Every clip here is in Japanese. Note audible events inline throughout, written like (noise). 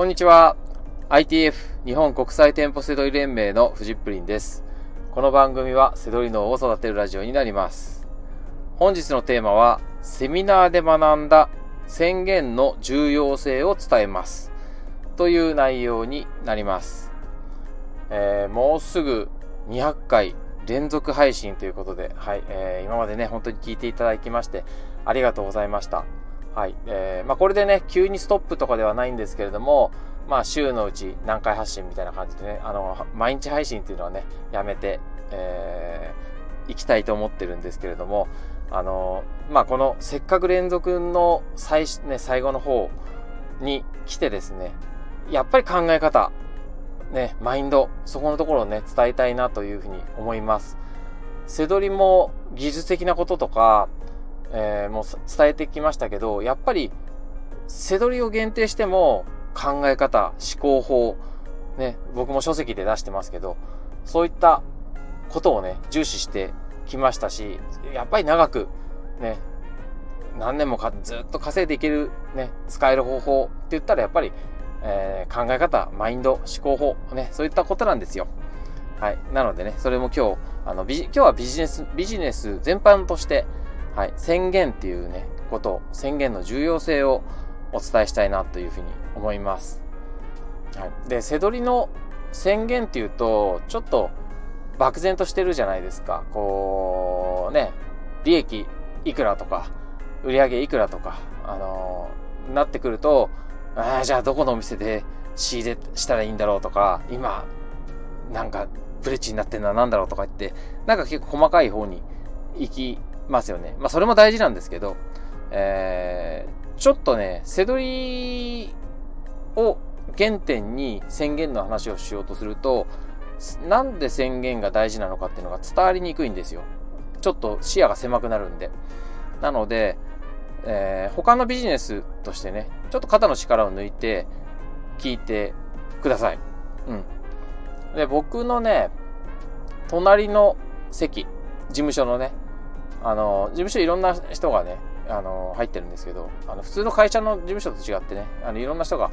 こんにちは。ITF 日本国際店舗セドリ連盟のフジップリンです。この番組はセドリ脳を育てるラジオになります。本日のテーマはセミナーで学んだ宣言の重要性を伝えます。という内容になります。えー、もうすぐ200回連続配信ということで、はい、えー、今までね、本当に聞いていただきまして、ありがとうございました。はい、えー、まあ、これでね、急にストップとかではないんですけれども、まあ、週のうち何回発信みたいな感じでね、あの、毎日配信っていうのはね、やめて、えー、行きたいと思ってるんですけれども、あの、まあ、この、せっかく連続の最、ね、最後の方に来てですね、やっぱり考え方、ね、マインド、そこのところをね、伝えたいなというふうに思います。背取りも技術的なこととか、えー、もう伝えてきましたけど、やっぱり、背取りを限定しても、考え方、思考法、ね、僕も書籍で出してますけど、そういったことをね、重視してきましたし、やっぱり長く、ね、何年もかずっと稼いでいける、ね、使える方法って言ったらやっぱりえー、考え方、マインド、思考法、ね、そういったことなんですよ。はい。なのでね、それも今日、あの、今日はビジネス、ビジネス全般として、はい、宣言っていうね、こと、宣言の重要性をお伝えしたいなというふうに思います。はい。で、せどりの宣言っていうと、ちょっと漠然としてるじゃないですか。こう、ね、利益いくらとか、売上いくらとか、あのー、なってくると、ああじゃあどこのお店で仕入れしたらいいんだろうとか、今、なんかブレッジになってんのは何だろうとか言って、なんか結構細かい方に行きますよね。まあそれも大事なんですけど、えー、ちょっとね、背取りを原点に宣言の話をしようとすると、なんで宣言が大事なのかっていうのが伝わりにくいんですよ。ちょっと視野が狭くなるんで。なので、えー、他のビジネスとしてね、ちょっと肩の力を抜いて聞いてください。うん。で、僕のね、隣の席、事務所のね、あの、事務所いろんな人がね、あの、入ってるんですけど、あの、普通の会社の事務所と違ってね、あの、いろんな人が、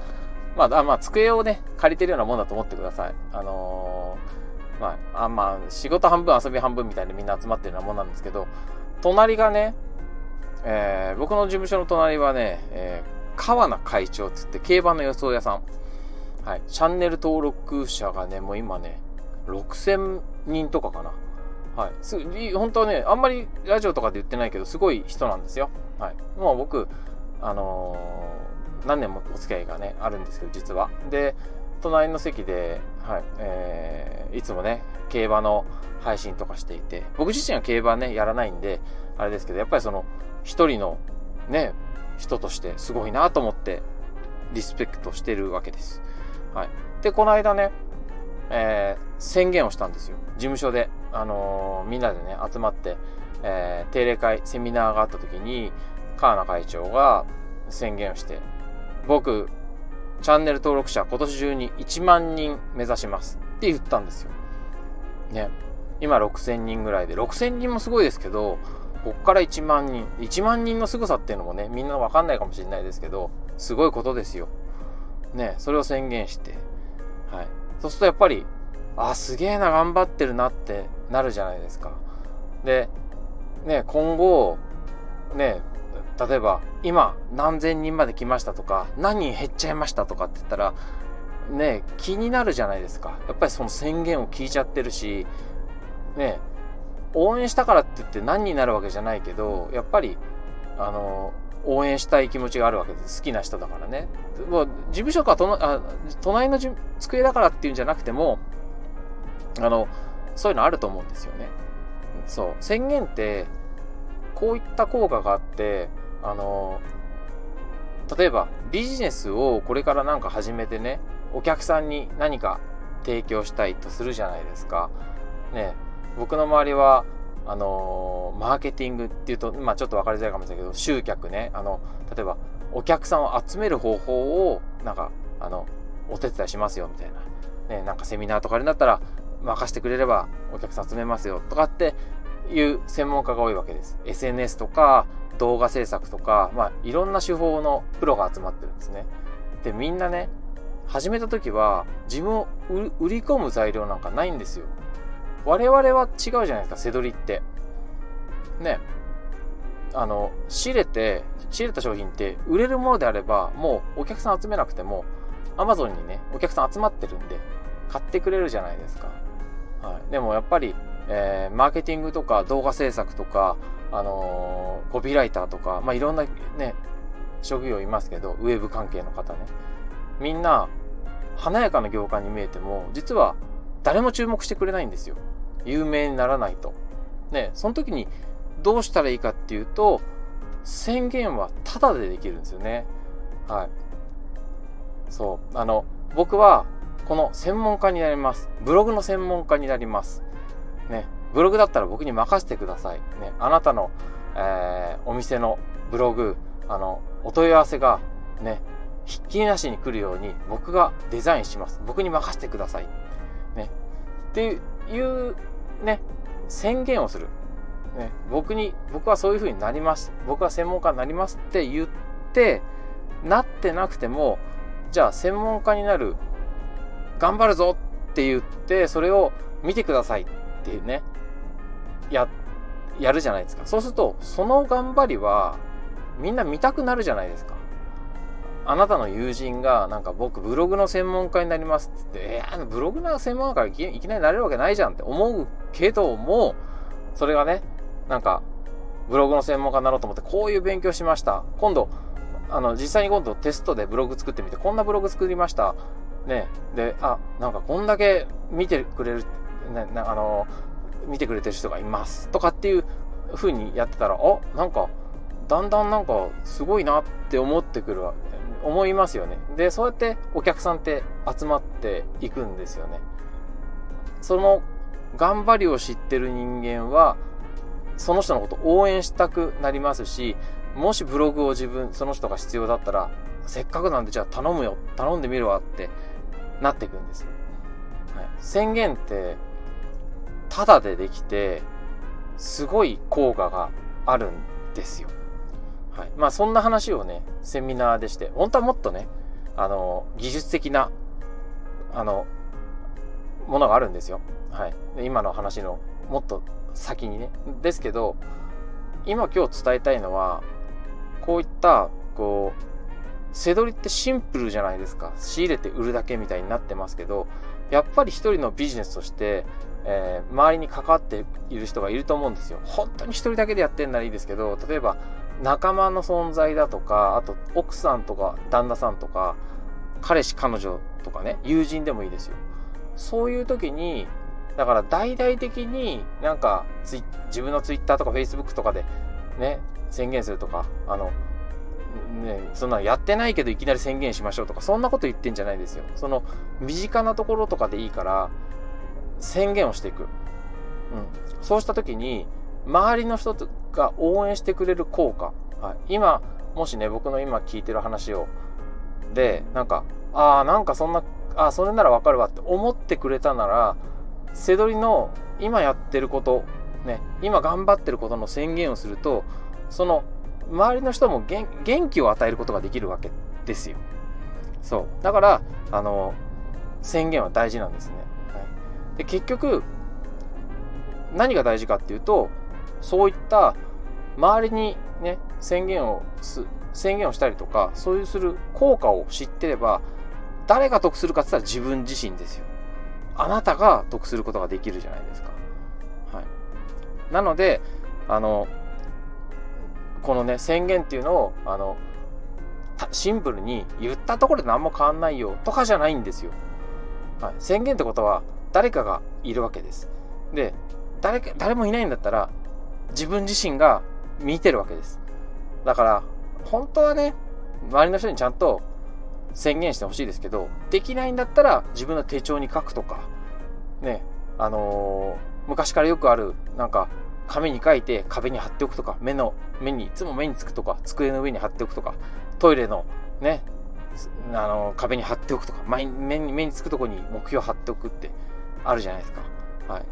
まあ、まあ、机をね、借りてるようなもんだと思ってください。あのー、まあ、あまあ、仕事半分遊び半分みたいにみんな集まってるようなもんなんですけど、隣がね、えー、僕の事務所の隣はね、えー、川名会長っつって競馬の予想屋さん。はい。チャンネル登録者がね、もう今ね、6000人とかかな。はい。す本当はね、あんまりラジオとかで言ってないけど、すごい人なんですよ。はい。もう僕、あのー、何年もお付き合いがね、あるんですけど、実は。で、隣の席で、はい、えー、いつもね、競馬の配信とかしていて、僕自身は競馬ね、やらないんで、あれですけど、やっぱりその、一人のね、人としてすごいなと思ってリスペクトしてるわけです。はい。で、この間ね、えー、宣言をしたんですよ。事務所で、あのー、みんなでね、集まって、えー、定例会、セミナーがあった時に、川名会長が宣言をして、僕、チャンネル登録者今年中に1万人目指しますって言ったんですよ。ね。今6000人ぐらいで、6000人もすごいですけど、こっから1万人。1万人の凄さっていうのもね、みんなわかんないかもしれないですけど、すごいことですよ。ね、それを宣言して。はい。そうするとやっぱり、あ、すげえな、頑張ってるなってなるじゃないですか。で、ね、今後、ね、例えば、今、何千人まで来ましたとか、何人減っちゃいましたとかって言ったら、ね、気になるじゃないですか。やっぱりその宣言を聞いちゃってるし、ね、応援したからって言って何になるわけじゃないけど、やっぱり、あの、応援したい気持ちがあるわけです。好きな人だからね。もう事務所かとあ隣の机だからっていうんじゃなくても、あの、そういうのあると思うんですよね。そう。宣言って、こういった効果があって、あの、例えばビジネスをこれからなんか始めてね、お客さんに何か提供したいとするじゃないですか。ね、僕の周りは、あの、マーケティングっていうと、まあちょっと分かりづらいかもしれないけど、集客ね、あの、例えば、お客さんを集める方法を、なんか、あの、お手伝いしますよ、みたいな。ね、なんかセミナーとかになったら、任せてくれればお客さん集めますよ、とかっていう専門家が多いわけです。SNS とか、動画制作とか、まあ、いろんな手法のプロが集まってるんですね。で、みんなね、始めた時は自分を売り込む材料なんかないんですよ。我々は違うじゃないですか、背取りって。ね。あの、仕入れて、仕入れた商品って売れるものであれば、もうお客さん集めなくても、アマゾンにね、お客さん集まってるんで、買ってくれるじゃないですか。はい。でもやっぱり、えー、マーケティングとか動画制作とか、あのー、コピーライターとか、まあ、いろんなね、職業いますけど、ウェブ関係の方ね。みんな、華やかな業界に見えても、実は誰も注目してくれないんですよ。有名にならないと。ね、その時にどうしたらいいかっていうと、宣言はタダでできるんですよね。はい。そう。あの、僕は、この専門家になります。ブログの専門家になります。ね。ブログだったら僕に任せてください。ね。あなたの、えー、お店のブログ、あの、お問い合わせが、ね、ひっきりなしに来るように僕がデザインします。僕に任せてください。ね。っていうね、宣言をする。ね、僕に、僕はそういう風になります。僕は専門家になりますって言って、なってなくても、じゃあ専門家になる、頑張るぞって言って、それを見てくださいっていうね、や、やるじゃないですか。そうすると、その頑張りは、みんな見たくなるじゃないですか。あなたの友人が、なんか僕ブログの専門家になりますって言って、えー、ブログの専門家いきいきなりなれるわけないじゃんって思うけども、それがね、なんか、ブログの専門家になろうと思って、こういう勉強しました。今度、あの、実際に今度テストでブログ作ってみて、こんなブログ作りました。ね。で、あ、なんかこんだけ見てくれる、ね、あの、見てくれてる人がいます。とかっていう風にやってたら、あ、なんか、だんだんなんかすごいなって思ってくるわ思いますよね。で、そうやってお客さんって集まっていくんですよね。その頑張りを知ってる人間は、その人のこと応援したくなりますし、もしブログを自分、その人が必要だったら、せっかくなんでじゃあ頼むよ、頼んでみるわってなっていくんですよ。はい、宣言って、ただでできて、すごい効果があるんですよ。はい。まあそんな話をね、セミナーでして、本当はもっとね、あの、技術的な、あの、ものがあるんですよ。はい。今の話のもっと先にね。ですけど、今今日伝えたいのは、こういった、こう、背取りってシンプルじゃないですか。仕入れて売るだけみたいになってますけど、やっぱり一人のビジネスとして、えー、周りに関わっている人がいると思うんですよ。本当に一人だけでやってんならいいですけど、例えば仲間の存在だとか、あと奥さんとか旦那さんとか、彼氏彼女とかね、友人でもいいですよ。そういう時に、だから大々的になんか自分のツイッターとかフェイスブックとかでね、宣言するとか、あの、ね、そんなやってないけどいきなり宣言しましょうとか、そんなこと言ってんじゃないですよ。その身近なところとかでいいから、宣言をしていく。うん。そうした時に、周りの人が応援してくれる効果。はい、今、もしね、僕の今聞いてる話を、で、なんか、ああ、なんかそんな、ああ、それならわかるわって思ってくれたなら、背取りの今やってること、ね、今頑張ってることの宣言をすると、その、周りの人も元気を与えることができるわけですよ。そう。だから、あの、宣言は大事なんですね。はい、で結局、何が大事かっていうと、そういった周りにね、宣言をす、宣言をしたりとか、そういうする効果を知ってれば、誰が得するかって言ったら自分自身ですよ。あなたが得することができるじゃないですか。はい。なので、あの、このね、宣言っていうのを、あの、シンプルに言ったところで何も変わんないよとかじゃないんですよ。はい。宣言ってことは誰かがいるわけです。で、誰か、誰もいないんだったら自分自身が見てるわけです。だから、本当はね、周りの人にちゃんと宣言してほしいですけど、できないんだったら自分の手帳に書くとか、ね、あのー、昔からよくある、なんか、紙に書いて壁に貼っておくとか、目の、目に、いつも目につくとか、机の上に貼っておくとか、トイレのね、あの、壁に貼っておくとか、目に目につくとこに目標貼っておくってあるじゃないですか。はい。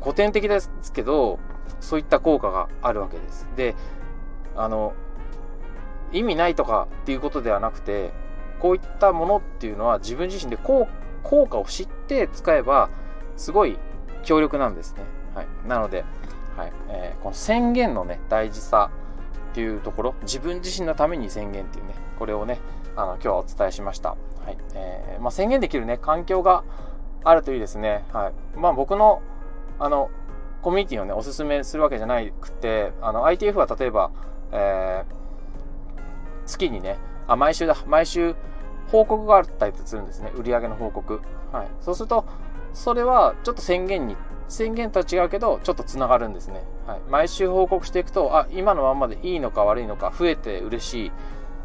古典的ですけど、そういった効果があるわけです。で、あの、意味ないとかっていうことではなくて、こういったものっていうのは自分自身で効果を知って使えば、すごい強力なんですね。はい。なので、はい。えー、この宣言のね、大事さっていうところ、自分自身のために宣言っていうね、これをね、あの、今日はお伝えしました。はい。えー、まあ、宣言できるね、環境があるといいですね。はい。まあ、僕の、あの、コミュニティをね、おすすめするわけじゃなくて、あの、ITF は例えば、えー、月にね、あ、毎週だ、毎週報告があったりするんですね。売上の報告。はい。そうすると、それはちょっと宣言に、宣言とは違うけど、ちょっとつながるんですね。はい。毎週報告していくと、あ、今のままでいいのか悪いのか、増えて嬉しい、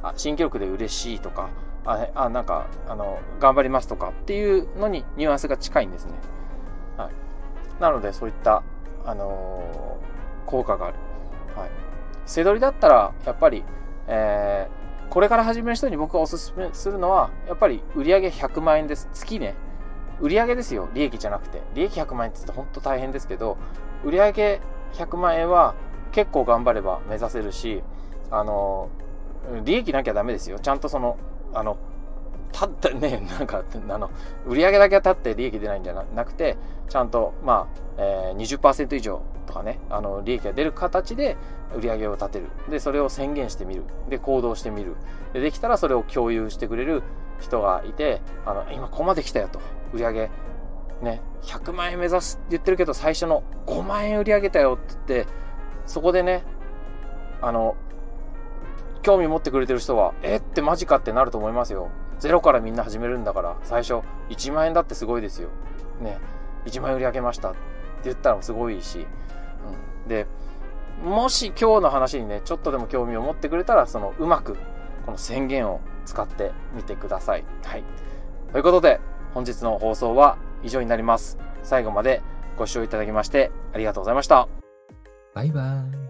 あ新記録で嬉しいとか、あ、あなんか、あの、頑張りますとかっていうのにニュアンスが近いんですね。はい。なので、そういった、あのー、効果がある。はい。背取りだったら、やっぱり、えー、これから始める人に僕がおすすめするのは、やっぱり売上100万円です。月ね。売上ですよ。利益じゃなくて。利益100万円って言って本当大変ですけど、売上100万円は結構頑張れば目指せるし、あの、利益なきゃダメですよ。ちゃんとその、あの、立って (laughs) ね、なんか、あの、売上だけが立って利益出ないんじゃなくて、ちゃんと、まあ、えー、20%以上とかね、あの、利益が出る形で売上を立てる。で、それを宣言してみる。で、行動してみる。で、できたらそれを共有してくれる人がいて、あの、今ここまで来たよと。売り上げね、100万円目指すって言ってるけど、最初の5万円売り上げたよって言って、そこでね、あの、興味持ってくれてる人は、えってマジかってなると思いますよ。ゼロからみんな始めるんだから、最初1万円だってすごいですよ。ね、1万円売り上げましたって言ったらすごいし。うん、で、もし今日の話にね、ちょっとでも興味を持ってくれたら、そのうまく、この宣言を使ってみてください。はい。ということで、本日の放送は以上になります。最後までご視聴いただきましてありがとうございました。バイバイ。